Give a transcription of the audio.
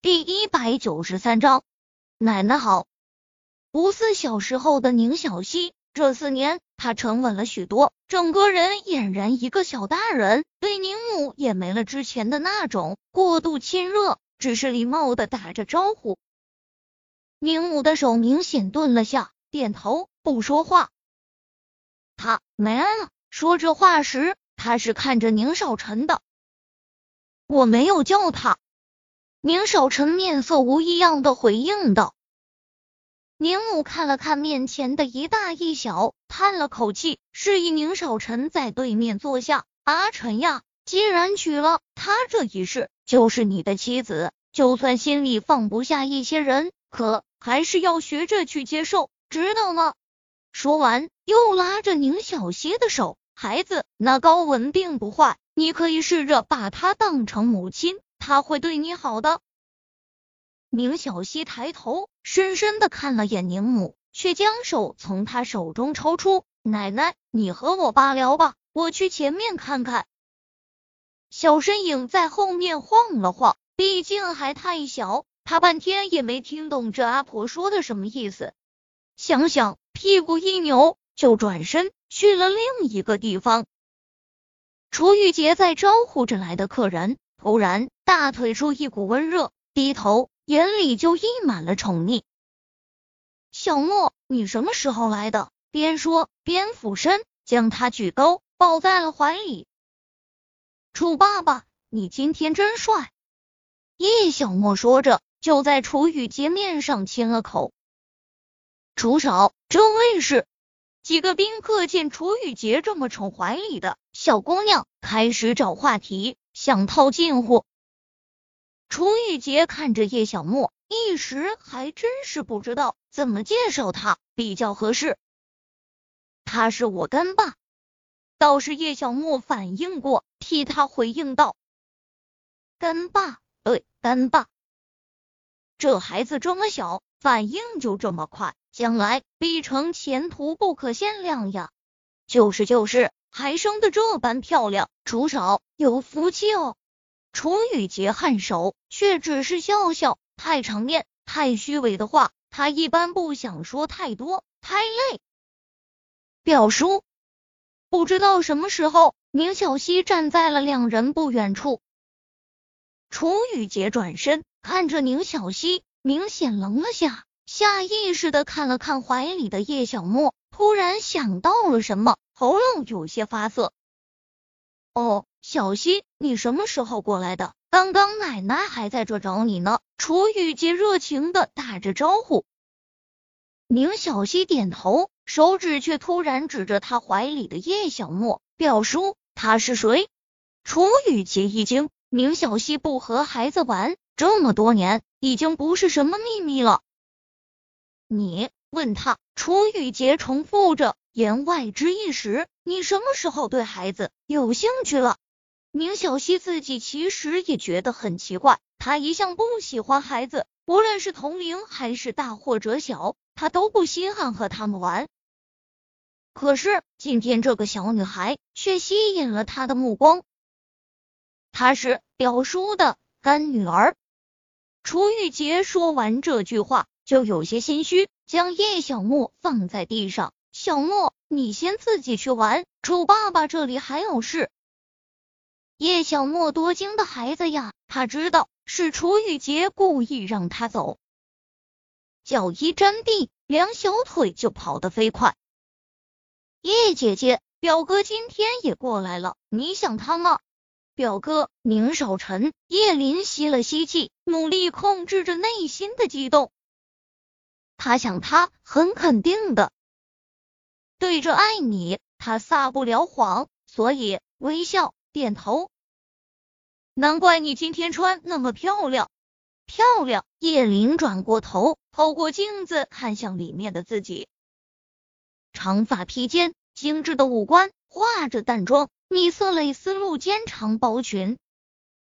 第一百九十三章，奶奶好。不似小时候的宁小溪，这四年她沉稳了许多，整个人俨然一个小大人，对宁母也没了之前的那种过度亲热，只是礼貌的打着招呼。宁母的手明显顿了下，点头不说话。他没了。说这话时，他是看着宁少臣的。我没有叫他。宁少臣面色无异样的回应道：“宁母看了看面前的一大一小，叹了口气，示意宁少臣在对面坐下。阿晨呀，既然娶了她这一世就是你的妻子，就算心里放不下一些人，可还是要学着去接受，知道吗？”说完，又拉着宁小溪的手：“孩子，那高文并不坏，你可以试着把她当成母亲。”他会对你好的。宁小溪抬头，深深的看了眼宁母，却将手从他手中抽出。奶奶，你和我爸聊吧，我去前面看看。小身影在后面晃了晃，毕竟还太小，他半天也没听懂这阿婆说的什么意思。想想，屁股一扭，就转身去了另一个地方。楚雨洁在招呼着来的客人。突然，大腿处一股温热，低头，眼里就溢满了宠溺。小莫，你什么时候来的？边说边俯身将他举高，抱在了怀里。楚爸爸，你今天真帅！叶小莫说着，就在楚雨洁面上亲了口。楚少，这位是？几个宾客见楚雨洁这么宠怀里的小姑娘，开始找话题。想套近乎，楚雨洁看着叶小莫，一时还真是不知道怎么介绍他比较合适。他是我干爸，倒是叶小莫反应过，替他回应道：“干爸，对，干爸。”这孩子这么小，反应就这么快，将来必成前途不可限量呀！就是就是。还生的这般漂亮，楚少有福气哦。楚雨洁颔首，却只是笑笑。太场面、太虚伪的话，他一般不想说太多，太累。表叔，不知道什么时候，宁小溪站在了两人不远处。楚雨洁转身看着宁小溪，明显愣了下，下意识的看了看怀里的叶小莫，突然想到了什么。喉咙有些发涩。哦，小溪，你什么时候过来的？刚刚奶奶还在这找你呢。楚雨洁热情的打着招呼。宁小溪点头，手指却突然指着他怀里的叶小沫，表叔，他是谁？楚雨洁一惊，宁小溪不和孩子玩这么多年，已经不是什么秘密了。你问他？楚雨洁重复着。言外之意是，你什么时候对孩子有兴趣了？宁小溪自己其实也觉得很奇怪，他一向不喜欢孩子，无论是同龄还是大或者小，他都不稀罕和他们玩。可是今天这个小女孩却吸引了他的目光，她是表叔的干女儿。楚玉洁说完这句话，就有些心虚，将叶小木放在地上。小莫，你先自己去玩，楚爸爸这里还有事。叶小莫多精的孩子呀，他知道是楚雨洁故意让他走，脚一沾地，两小腿就跑得飞快。叶姐姐，表哥今天也过来了，你想他吗？表哥宁少臣，叶林吸了吸气，努力控制着内心的激动。他想他，很肯定的。对着爱你，他撒不了谎，所以微笑点头。难怪你今天穿那么漂亮，漂亮！叶琳转过头，透过镜子看向里面的自己，长发披肩，精致的五官，化着淡妆，米色蕾丝露肩长薄裙，